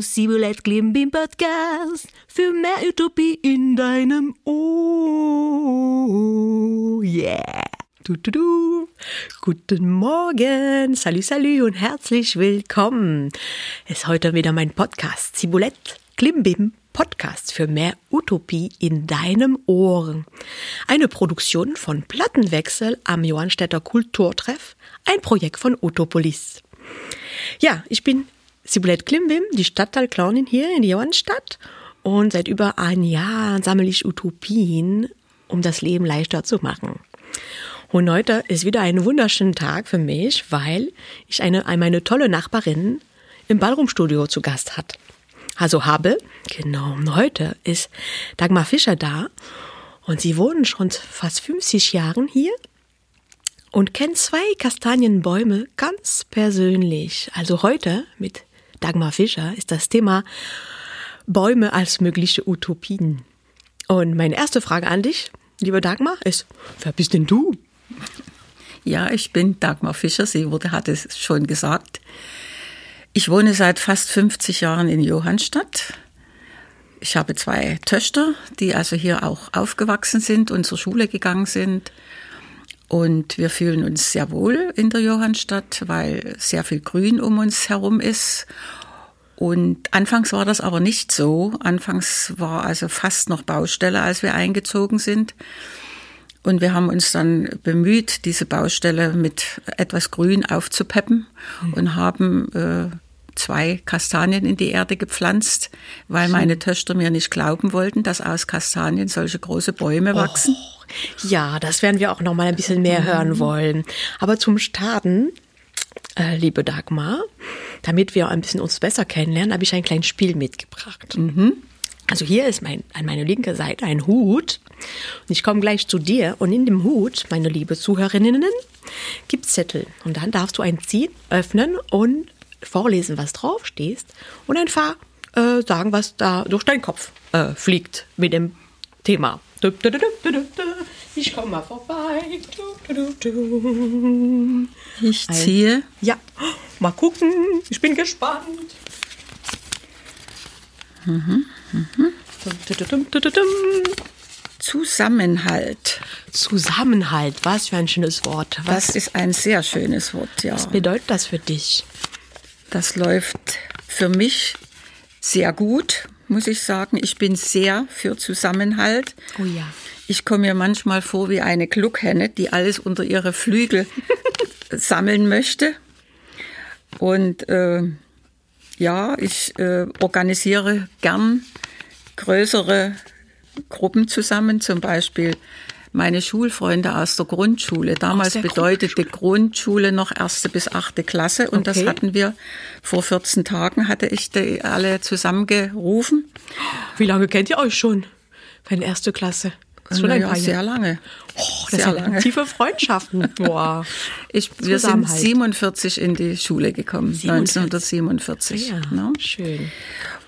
Sibulets Klimbim Podcast für mehr Utopie in deinem Ohr. Yeah. Du, du, du. Guten Morgen, salut, salut und herzlich willkommen. Es ist heute wieder mein Podcast Sibulett Klimbim Podcast für mehr Utopie in deinem Ohr. Eine Produktion von Plattenwechsel am Johannstädter Kulturtreff, ein Projekt von Utopolis. Ja, ich bin Ciboulette Klimbim, die Stadtteilclownin hier in Johannstadt und seit über ein Jahr sammle ich Utopien, um das Leben leichter zu machen. Und heute ist wieder ein wunderschöner Tag für mich, weil ich eine, meine tolle Nachbarin im Ballroomstudio zu Gast hat. Also habe, genau, und heute ist Dagmar Fischer da und sie wohnen schon fast 50 Jahren hier und kennen zwei Kastanienbäume ganz persönlich. Also heute mit Dagmar Fischer ist das Thema Bäume als mögliche Utopien. Und meine erste Frage an dich, liebe Dagmar, ist, wer bist denn du? Ja, ich bin Dagmar Fischer, sie wurde, hat es schon gesagt. Ich wohne seit fast 50 Jahren in Johannstadt. Ich habe zwei Töchter, die also hier auch aufgewachsen sind und zur Schule gegangen sind. Und wir fühlen uns sehr wohl in der Johannstadt, weil sehr viel Grün um uns herum ist. Und anfangs war das aber nicht so. Anfangs war also fast noch Baustelle, als wir eingezogen sind. Und wir haben uns dann bemüht, diese Baustelle mit etwas Grün aufzupeppen mhm. und haben äh, zwei Kastanien in die Erde gepflanzt, weil meine Töchter mir nicht glauben wollten, dass aus Kastanien solche große Bäume wachsen. Oh, ja, das werden wir auch noch mal ein bisschen mehr hören wollen. Aber zum Starten, äh, liebe Dagmar, damit wir ein bisschen uns besser kennenlernen, habe ich ein kleines Spiel mitgebracht. Mhm. Also hier ist mein, an meiner linken Seite ein Hut. Und ich komme gleich zu dir. Und in dem Hut, meine liebe Zuhörerinnen, gibt Zettel. Und dann darfst du ein ziehen, öffnen und vorlesen, was drauf steht. Und einfach äh, sagen, was da durch deinen Kopf äh, fliegt mit dem Thema. Ich komme mal vorbei. Ich ziehe. Ja, mal gucken. Ich bin gespannt. Mhm. Mhm. Zusammenhalt. Zusammenhalt, was für ein schönes Wort. Was das ist ein sehr schönes Wort, ja. Was bedeutet das für dich? Das läuft für mich sehr gut, muss ich sagen. Ich bin sehr für Zusammenhalt. Oh ja. Ich komme mir manchmal vor wie eine Gluckhenne, die alles unter ihre Flügel sammeln möchte. Und äh, ja, ich äh, organisiere gern größere Gruppen zusammen, zum Beispiel meine Schulfreunde aus der Grundschule. Damals der bedeutete Grundschule. Grundschule. noch erste bis achte Klasse und okay. das hatten wir vor 14 Tagen hatte ich die alle zusammengerufen. Wie lange kennt ihr euch schon? Die erste Klasse? Schon paar sehr lange. Oh, das sehr lange. Tiefe Freundschaften. Boah. Ich, wir sind 47 in die Schule gekommen, 47. 1947. Ja, ne? Schön.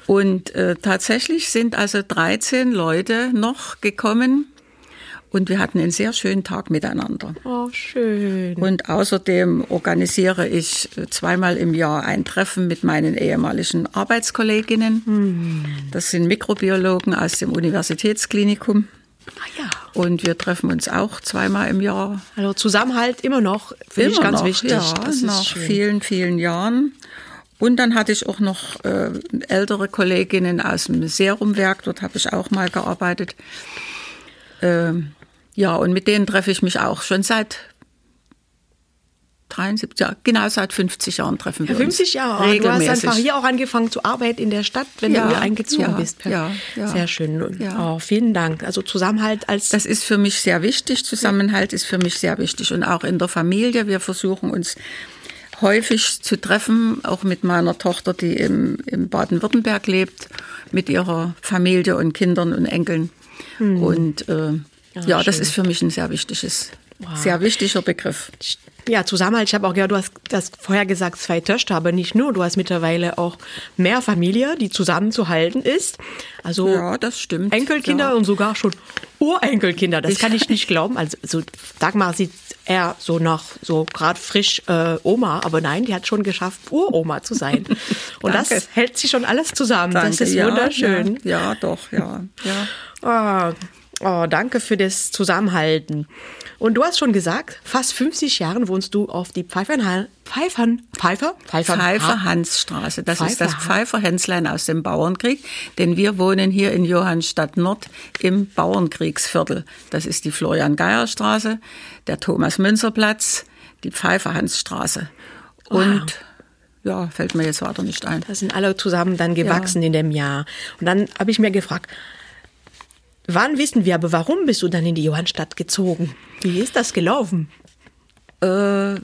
Und äh, tatsächlich sind also 13 Leute noch gekommen und wir hatten einen sehr schönen Tag miteinander. Oh, schön. Und außerdem organisiere ich zweimal im Jahr ein Treffen mit meinen ehemaligen Arbeitskolleginnen. Hm. Das sind Mikrobiologen aus dem Universitätsklinikum. Ah ja. Und wir treffen uns auch zweimal im Jahr. Also Zusammenhalt immer noch, finde ich ganz noch, wichtig. Ja, das nach schön. vielen, vielen Jahren. Und dann hatte ich auch noch äh, ältere Kolleginnen aus dem Serumwerk, dort habe ich auch mal gearbeitet. Ähm, ja, und mit denen treffe ich mich auch schon seit 73, ja, genau seit 50 Jahren treffen wir 50 uns. Jahre. Regelmäßig. Du hast einfach hier auch angefangen zu arbeiten in der Stadt, wenn ja, du hier eingezogen ja, bist. Ja, ja. Sehr schön. Ja. Oh, vielen Dank. Also Zusammenhalt als. Das ist für mich sehr wichtig. Zusammenhalt ist für mich sehr wichtig. Und auch in der Familie. Wir versuchen uns häufig zu treffen, auch mit meiner Tochter, die im, im Baden-Württemberg lebt, mit ihrer Familie und Kindern und Enkeln. Hm. Und äh, ja, ja das ist für mich ein sehr wichtiges, wow. sehr wichtiger Begriff. Ja, Zusammenhalt. Ich habe auch gehört, du hast das vorher gesagt, zwei Töchter, aber nicht nur. Du hast mittlerweile auch mehr Familie, die zusammenzuhalten ist. Also ja, das stimmt. Enkelkinder ja. und sogar schon Urenkelkinder. Das kann ich nicht glauben. Also so Dagmar sieht eher so nach so gerade frisch äh, Oma, aber nein, die hat schon geschafft, Uroma zu sein. Und das hält sich schon alles zusammen. Danke. Das ist ja, wunderschön. Ja, ja, doch, ja, ja. Oh, oh, danke für das Zusammenhalten. Und du hast schon gesagt, fast 50 Jahren wohnst du auf die Pfeifern, Pfeifern, Pfeifer? Pfeifer, Pfeifer-Hansstraße. Das Pfeifer. ist das Pfeifer-Hänzlein aus dem Bauernkrieg, denn wir wohnen hier in Johannstadt Nord im Bauernkriegsviertel. Das ist die Florian-Geier-Straße, der Thomas-Münzer-Platz, die Pfeifer-Hansstraße. Und ja, fällt mir jetzt weiter nicht ein. Da sind alle zusammen dann gewachsen in dem Jahr. Und dann habe ich mir gefragt, wann wissen wir, aber warum bist du dann in die Johannstadt gezogen? Wie ist das gelaufen? Äh,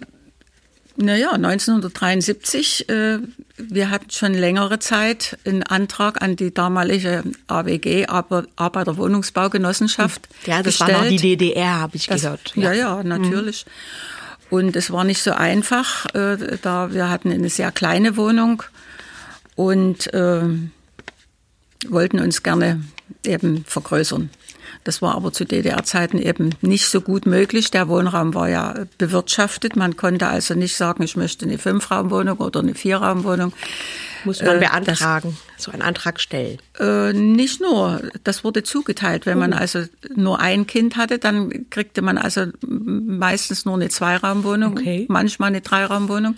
naja, 1973, äh, wir hatten schon längere Zeit einen Antrag an die damalige AWG, aber Arbeiterwohnungsbaugenossenschaft. Ja, das gestellt. war noch die DDR, habe ich Das, gehört. Ja, ja, natürlich. Und es war nicht so einfach, äh, da wir hatten eine sehr kleine Wohnung und äh, wollten uns gerne eben vergrößern. Das war aber zu DDR-Zeiten eben nicht so gut möglich. Der Wohnraum war ja bewirtschaftet. Man konnte also nicht sagen, ich möchte eine Fünfraumwohnung oder eine Vierraumwohnung. Muss man Äh, beantragen, so einen Antrag stellen. Äh, nicht nur, das wurde zugeteilt. Wenn man also nur ein Kind hatte, dann kriegte man also meistens nur eine Zweiraumwohnung, Okay. manchmal eine Dreiraumwohnung.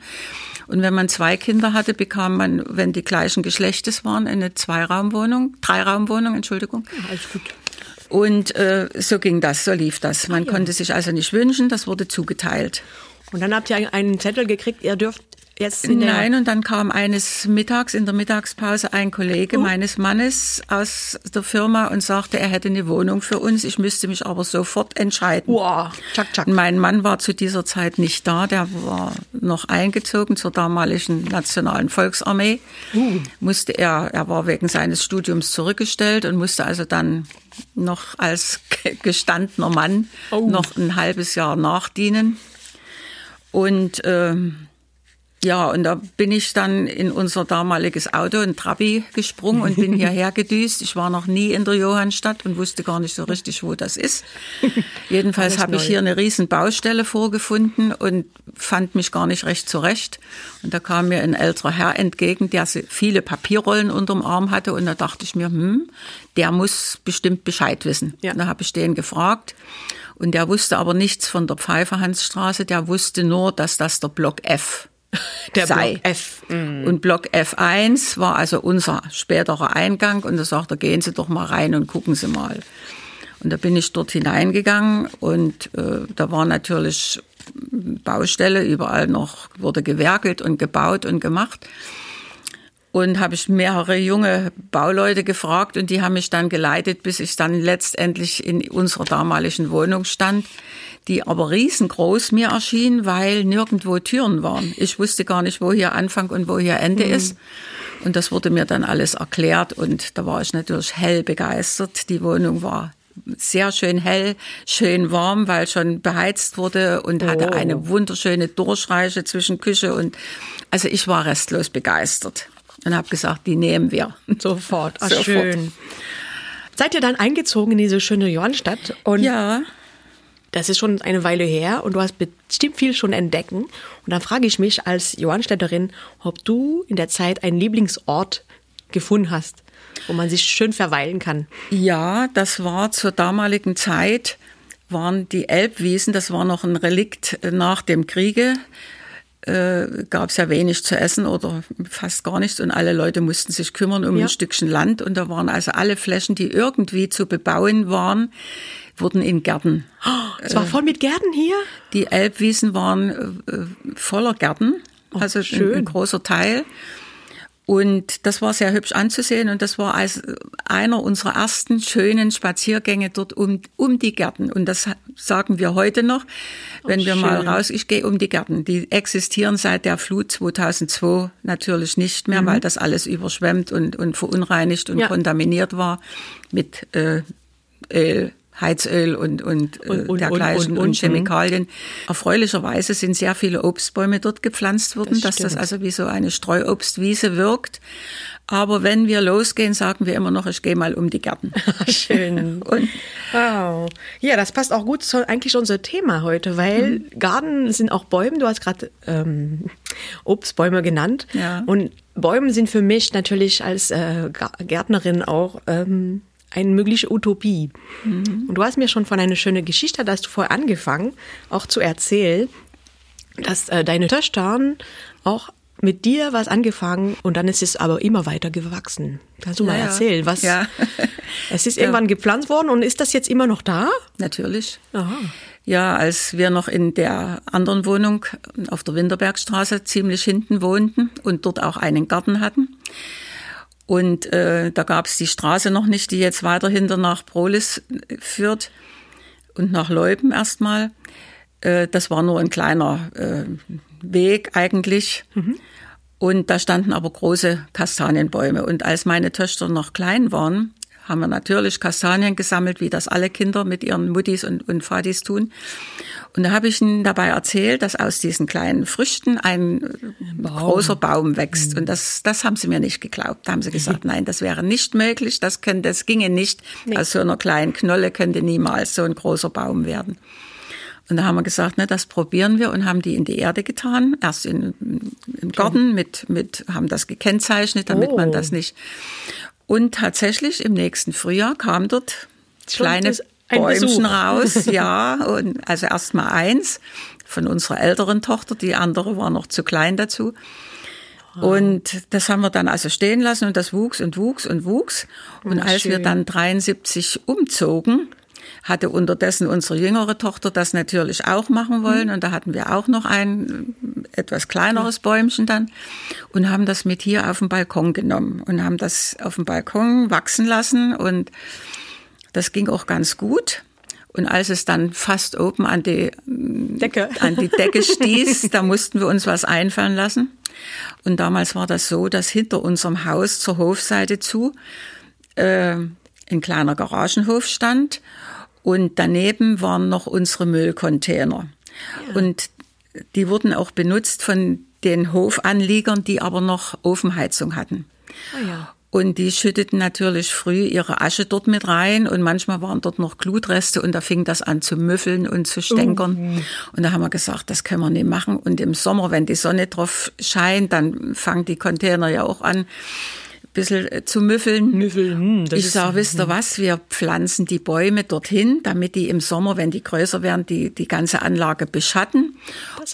Und wenn man zwei Kinder hatte, bekam man, wenn die gleichen Geschlechtes waren, eine Zweiraumwohnung, Dreiraumwohnung, Entschuldigung. Alles gut. Und äh, so ging das, so lief das. Man konnte sich also nicht wünschen, das wurde zugeteilt. Und dann habt ihr einen Zettel gekriegt, ihr dürft jetzt Nein, und dann kam eines Mittags in der Mittagspause ein Kollege meines Mannes aus der Firma und sagte, er hätte eine Wohnung für uns. Ich müsste mich aber sofort entscheiden. Wow, tschak, tschak. Mein Mann war zu dieser Zeit nicht da, der war noch eingezogen zur damaligen Nationalen Volksarmee. Musste er, er war wegen seines Studiums zurückgestellt und musste also dann noch als gestandener Mann Oh. noch ein halbes Jahr nachdienen. Und ähm, ja, und da bin ich dann in unser damaliges Auto, ein Trabi, gesprungen und bin hierher gedüst. Ich war noch nie in der Johannstadt und wusste gar nicht so richtig, wo das ist. Jedenfalls habe ich hier eine riesen Baustelle vorgefunden und fand mich gar nicht recht zurecht. Und da kam mir ein älterer Herr entgegen, der viele Papierrollen unterm Arm hatte. Und da dachte ich mir, hm, der muss bestimmt Bescheid wissen. Ja. Und da habe ich den gefragt. Und der wusste aber nichts von der Pfeifferhansstraße. Der wusste nur, dass das der Block F Der sei. Block F. Und Block F1 war also unser späterer Eingang und da sagt er, gehen Sie doch mal rein und gucken Sie mal. Und da bin ich dort hineingegangen und äh, da war natürlich Baustelle, überall noch wurde gewerkelt und gebaut und gemacht. Und habe ich mehrere junge Bauleute gefragt und die haben mich dann geleitet, bis ich dann letztendlich in unserer damaligen Wohnung stand, die aber riesengroß mir erschien, weil nirgendwo Türen waren. Ich wusste gar nicht, wo hier Anfang und wo hier Ende ist. Und das wurde mir dann alles erklärt und da war ich natürlich hell begeistert. Die Wohnung war sehr schön hell, schön warm, weil schon beheizt wurde und hatte Oh. eine wunderschöne Durchreiche zwischen Küche und also ich war restlos begeistert und habe gesagt, die nehmen wir. Sofort. Ach, Sofort. schön. Seid ihr dann eingezogen in diese schöne Johannstadt? Und Ja, das ist schon eine Weile her und du hast bestimmt viel schon entdecken. Und dann frage ich mich als Johannstädterin, ob du in der Zeit einen Lieblingsort gefunden hast, wo man sich schön verweilen kann. ja, das war zur damaligen Zeit waren die Elbwiesen, das war noch ein Relikt nach dem Kriege. Äh, gab es ja wenig zu essen oder fast gar nichts und alle Leute mussten sich kümmern um Ja. ein Stückchen Land und da waren also alle Flächen, die irgendwie zu bebauen waren, wurden in Gärten Es war voll mit Gärten hier. Die Elbwiesen waren äh, voller Gärten, also ein, schön. ein großer Teil. Und das war sehr hübsch anzusehen und das war als einer unserer ersten schönen Spaziergänge dort um, um die Gärten. Und das sagen wir heute noch, wenn wir mal raus, ich gehe um die Gärten. Die existieren seit der Flut 2002 natürlich nicht mehr, weil das alles überschwemmt und, und verunreinigt und Ja. kontaminiert war mit äh, Öl, Heizöl und, und, äh, Und- und- dergleichen und- und, und- Chemikalien. Erfreulicherweise sind sehr viele Obstbäume dort gepflanzt worden, Das dass das also wie so eine Streuobstwiese wirkt. Aber wenn wir losgehen, sagen wir immer noch, ich gehe mal um die Gärten. Schön. Und Wow. Ja, das passt auch gut zu eigentlich unser Thema heute, weil Mhm. Garten sind auch Bäume. Du hast gerade ähm, Obstbäume genannt. Ja. Und Bäume sind für mich natürlich als äh, Gärtnerin auch ähm, eine mögliche Utopie. Mhm. Und du hast mir schon von einer schönen Geschichte, da hast du vorher angefangen, auch zu erzählen, dass äh, deine Töchter auch mit dir was angefangen und dann ist es aber immer weiter gewachsen. Kannst du mal Ja, ja. erzählen, was? Ja. Es ist irgendwann gepflanzt worden und ist das jetzt immer noch da? natürlich. Aha. Ja, als wir noch in der anderen Wohnung auf der Winterbergstraße ziemlich hinten wohnten und dort auch einen Garten hatten. Und äh, da gab es die Straße noch nicht, die jetzt weiter hinter nach Prolis äh, führt und nach Leuben erstmal. Äh, das war nur ein kleiner äh, Weg eigentlich. Und da standen aber große Kastanienbäume. Und als meine Töchter noch klein waren, haben wir natürlich Kastanien gesammelt, wie das alle Kinder mit ihren Muttis und, und Vatis tun. Und da habe ich ihnen dabei erzählt, dass aus diesen kleinen Früchten ein äh, großer Baum wächst. Und das, das haben sie mir nicht geglaubt. Da haben sie gesagt, nein, das wäre nicht möglich, das, könnte, das ginge nicht. Aus so einer kleinen Knolle könnte niemals so ein großer Baum werden. Und da haben wir gesagt, ne, das probieren wir und haben die in die Erde getan. Erst in, im Garten mit, mit, haben das gekennzeichnet, damit Oh. man das nicht. Und tatsächlich im nächsten Frühjahr kam dort Schon kleine Bäumchen raus, ja. Und also erst mal eins von unserer älteren Tochter, die andere war noch zu klein dazu. Und das haben wir dann also stehen lassen und das wuchs und wuchs und wuchs. Und Ah, als wir dann 73 umzogen, hatte unterdessen unsere jüngere Tochter das natürlich auch machen wollen. Und da hatten wir auch noch ein etwas kleineres Bäumchen dann und haben das mit hier auf den Balkon genommen und haben das auf dem Balkon wachsen lassen. Und das ging auch ganz gut. Und als es dann fast oben an die Decke. an die Decke stieß, da mussten wir uns was einfallen lassen. Und damals war das so, dass hinter unserem Haus zur Hofseite zu äh, ein kleiner Garagenhof stand und daneben waren noch unsere Müllcontainer. Und die wurden auch benutzt von den Hofanliegern, die aber noch Ofenheizung hatten. Ah ja. Und die schütteten natürlich früh ihre Asche dort mit rein und manchmal waren dort noch Glutreste und da fing das an zu müffeln und zu stänkern. Und da haben wir gesagt, das können wir nicht machen. Und im Sommer, wenn die Sonne drauf scheint, dann fangen die Container ja auch an, bisschen äh, zu müffeln. Müffeln, hm, das ich sage, wisst ihr was, wir pflanzen die Bäume dorthin, damit die im Sommer, wenn die größer werden, die, die ganze Anlage beschatten.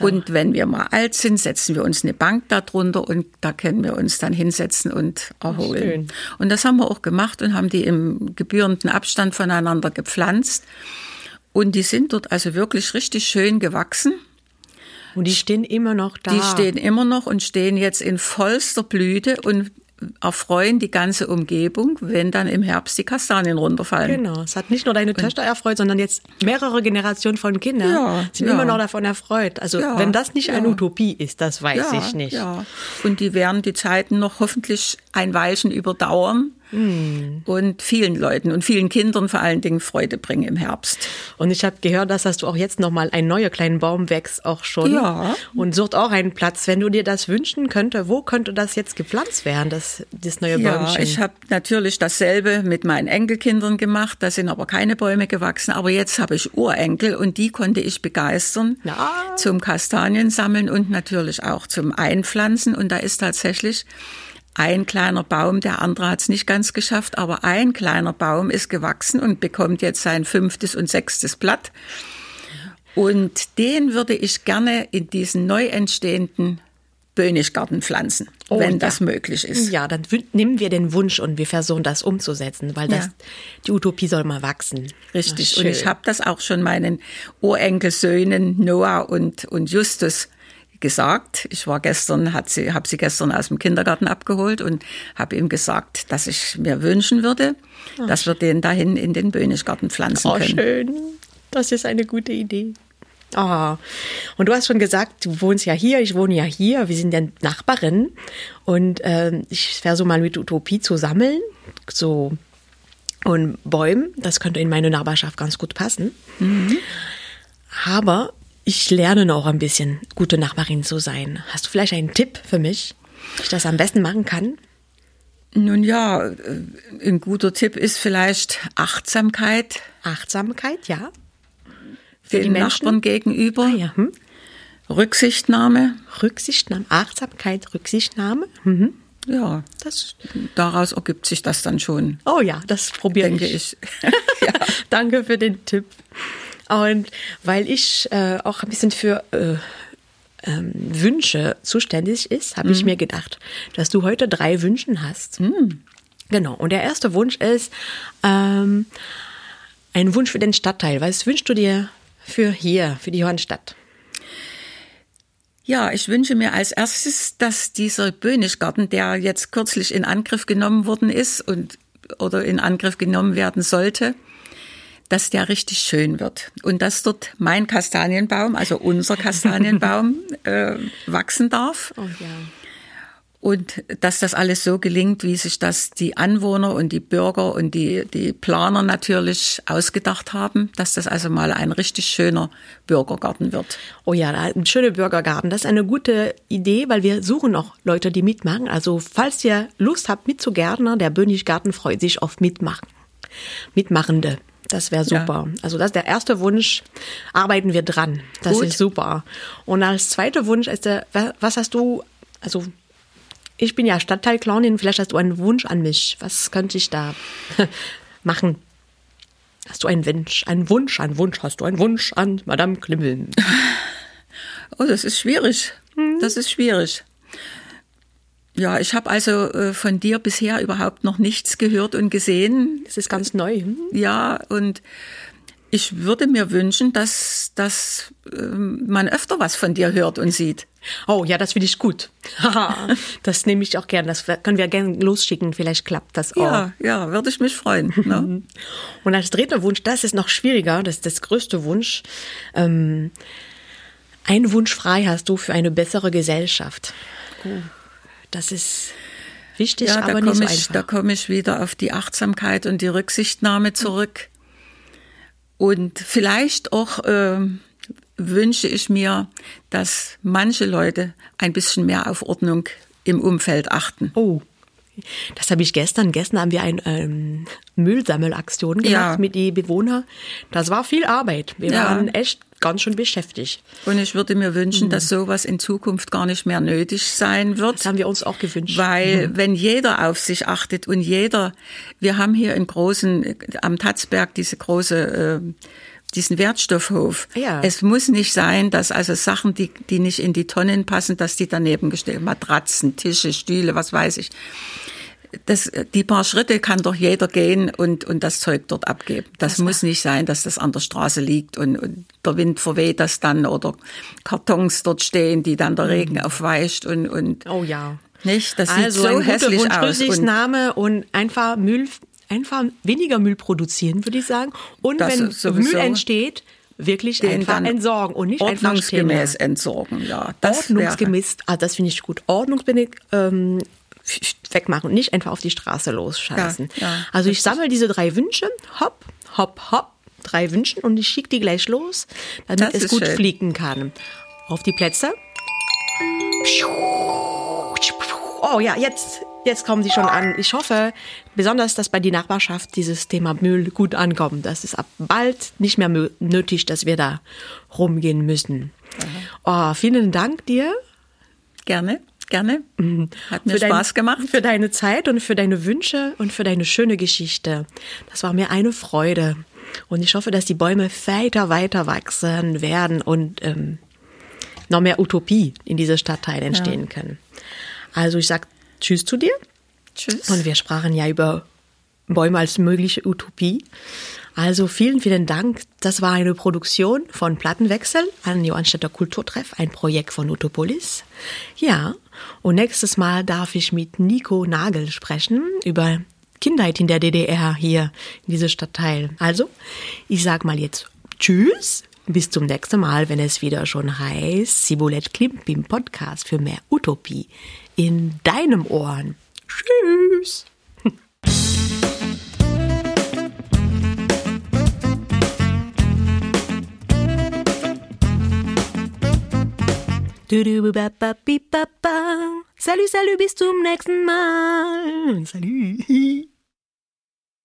Und wenn wir mal alt sind, setzen wir uns eine Bank darunter und da können wir uns dann hinsetzen und erholen. Schön. Und das haben wir auch gemacht und haben die im gebührenden Abstand voneinander gepflanzt. Und die sind dort also wirklich richtig schön gewachsen. Und die stehen immer noch da. Die stehen immer noch und stehen jetzt in vollster Blüte und erfreuen die ganze Umgebung, wenn dann im Herbst die Kastanien runterfallen. Genau. Es hat nicht nur deine Töchter erfreut, sondern jetzt mehrere Generationen von Kindern Ja, sind ja. immer noch davon erfreut. Also Ja, wenn das nicht eine. Utopie ist, das weiß ich nicht. Und die werden die Zeiten noch hoffentlich ein Weilchen überdauern Hm. und vielen Leuten und vielen Kindern vor allen Dingen Freude bringen im Herbst. Und ich habe gehört, dass, dass du auch jetzt noch mal ein neuer kleinen Baum wächst, auch schon. Ja. Und sucht auch einen Platz. Wenn du dir das wünschen könnte, wo könnte das jetzt gepflanzt werden, das, das neue Ja, Bäumchen? ich habe natürlich dasselbe mit meinen Enkelkindern gemacht. Da sind aber keine Bäume gewachsen. Aber jetzt habe ich Urenkel und die konnte ich begeistern Ja. zum Kastaniensammeln und natürlich auch zum Einpflanzen. Und da ist tatsächlich ein kleiner Baum, der andere hat es nicht ganz geschafft, aber ein kleiner Baum ist gewachsen und bekommt jetzt sein fünftes und sechstes Blatt. Und den würde ich gerne in diesen neu entstehenden Böhnischgarten pflanzen, Oh, wenn ja. das möglich ist. Ja, dann nehmen wir den Wunsch und wir versuchen das umzusetzen, weil das, Ja. die Utopie soll mal wachsen. Richtig. Ach, und ich habe das auch schon meinen Urenkelsöhnen Noah und, und Justus gesagt. Ich war gestern, hat sie, habe sie gestern aus dem Kindergarten abgeholt und habe ihm gesagt, dass ich mir wünschen würde, dass wir den dahin in den Böhnischgarten pflanzen Oh, können. schön. Das ist eine gute Idee. Ah, und du hast schon gesagt, du wohnst ja hier, ich wohne ja hier, wir sind ja Nachbarinnen und ähm, ich versuche mal mit Utopie zu sammeln, so und Bäumen. Das könnte in meine Nachbarschaft ganz gut passen. Aber ich lerne noch ein bisschen, gute Nachbarin zu sein. Hast du vielleicht einen Tipp für mich, wie ich das am besten machen kann? Nun ja, äh, ein guter Tipp ist vielleicht Achtsamkeit Achtsamkeit, ja. Für den. Nachbarn gegenüber, Ah, ja. Hm? Rücksichtnahme. Rücksichtnahme, Achtsamkeit, Rücksichtnahme. Mhm. Ja, Das, daraus ergibt sich das dann schon, oh ja, das probiere denke ich. ich. ja. Danke für den Tipp. Und weil ich äh, auch ein bisschen für äh, ähm, Wünsche zuständig ist, habe ich mir gedacht, dass du heute drei Wünschen hast. Genau. Und der erste Wunsch ist ähm, ein Wunsch für den Stadtteil. Was wünschst du dir für hier, für die Johannstadt? Ja, ich wünsche mir als erstes, dass dieser Böhnischgarten, der jetzt kürzlich in Angriff genommen worden ist und oder in Angriff genommen werden sollte, dass der richtig schön wird und dass dort mein Kastanienbaum, also unser Kastanienbaum, äh, wachsen darf. Oh ja. Und dass das alles so gelingt, wie sich das die Anwohner und die Bürger und die, die Planer natürlich ausgedacht haben, dass das also mal ein richtig schöner Bürgergarten wird. Oh ja, ein schöner Bürgergarten. Das ist eine gute Idee, weil wir suchen auch Leute, die mitmachen. Also falls ihr Lust habt mitzugärtnern, der Böhniggarten freut sich auf Mitmachen. Mitmachende. Das wäre super. Also das ist der erste Wunsch. Arbeiten wir dran. Das Gut. ist super. Und als zweiter Wunsch ist der, wa- was hast du, also ich bin ja Stadtteilclownin, vielleicht hast du einen Wunsch an mich. Was könnte ich da machen? Hast du einen Wunsch? Einen Wunsch? Einen Wunsch? Hast du einen Wunsch an Madame Klimmel? Oh, das ist schwierig. Mhm. Das ist schwierig. Ja, ich habe also äh, von dir bisher überhaupt noch nichts gehört und gesehen. Das ist ganz neu. Hm? Ja, und ich würde mir wünschen, dass, dass ähm, man öfter was von dir hört und sieht. Oh ja, das finde ich gut. Haha, das nehme ich auch gern. Das können wir gerne losschicken. Vielleicht klappt das auch. Ja, ja, würde ich mich freuen. Ne? Und als dritter Wunsch, das ist noch schwieriger. Das ist das größte Wunsch. Ähm, ein Wunsch frei hast du für eine bessere Gesellschaft. Das ist wichtig, Ja, aber nicht so ich, einfach. da komme ich wieder auf die Achtsamkeit und die Rücksichtnahme zurück. Und vielleicht auch ähm, wünsche ich mir, dass manche Leute ein bisschen mehr auf Ordnung im Umfeld achten. Oh, das habe ich gestern. Gestern haben wir eine ähm, Müllsammelaktion gemacht Ja. mit den Bewohnern. Das war viel Arbeit. Wir Ja. waren echt ganz schön beschäftigt. Und ich würde mir wünschen, dass sowas in Zukunft gar nicht mehr nötig sein wird. Das haben wir uns auch gewünscht. Weil wenn jeder auf sich achtet und jeder, wir haben hier in großen, am Tatzberg diese große, äh, diesen Wertstoffhof. Ja. Es muss nicht sein, dass also Sachen, die, die nicht in die Tonnen passen, dass die daneben gestellt, Matratzen, Tische, Stühle, was weiß ich. Das, die paar Schritte kann doch jeder gehen und, und das Zeug dort abgeben. Das, muss nicht sein, dass das an der Straße liegt und, und der Wind verweht das dann oder Kartons dort stehen, die dann der Regen aufweicht und, und Oh ja. nicht? Das also sieht so ein guter hässlich Wunsch, aus. Und Rücksichtnahme und einfach Müll, einfach weniger Müll produzieren, würde ich sagen. Und Das wenn Müll entsteht, wirklich den einfach entsorgen und nicht ordnungsgemäß entsorgen, ja. Das wäre, Ordnungsgemäß, ah, das finde ich gut. Ordnungsgemäß ähm, wegmachen und nicht einfach auf die Straße losscheißen. Ja, ja, also ich sammle diese drei Wünsche, hopp, hopp, hopp, drei Wünschen und ich schicke die gleich los, damit Das es gut schön. fliegen kann. Auf die Plätze. Oh ja, jetzt, jetzt kommen sie schon an. Ich hoffe besonders, dass bei die Nachbarschaft dieses Thema Müll gut ankommt. Das ist ab bald nicht mehr nötig, dass wir da rumgehen müssen. Oh, vielen Dank dir gerne, gerne. Hat mir für dein- Spaß gemacht. Für deine Zeit und für deine Wünsche und für deine schöne Geschichte. Das war mir eine Freude. Und ich hoffe, dass die Bäume weiter, weiter wachsen werden und ähm, noch mehr Utopie in dieser Stadtteil entstehen können. Also ich sag Tschüss zu dir. Tschüss. Und wir sprachen ja über Bäume als mögliche Utopie. Also vielen, vielen Dank. Das war eine Produktion von Plattenwechsel an Johannstädter Kulturtreff, ein Projekt von Utopolis. Ja, und nächstes Mal darf ich mit Nico Nagel sprechen über Kindheit in der DDR hier in diesem Stadtteil. Also, ich sag mal jetzt Tschüss. Bis zum nächsten Mal, wenn es wieder schon heißt, Sibulett Klimp im Podcast für mehr Utopie in deinem Ohren. Tschüss. Salut, salut, bis zum nächsten Mal. Salut.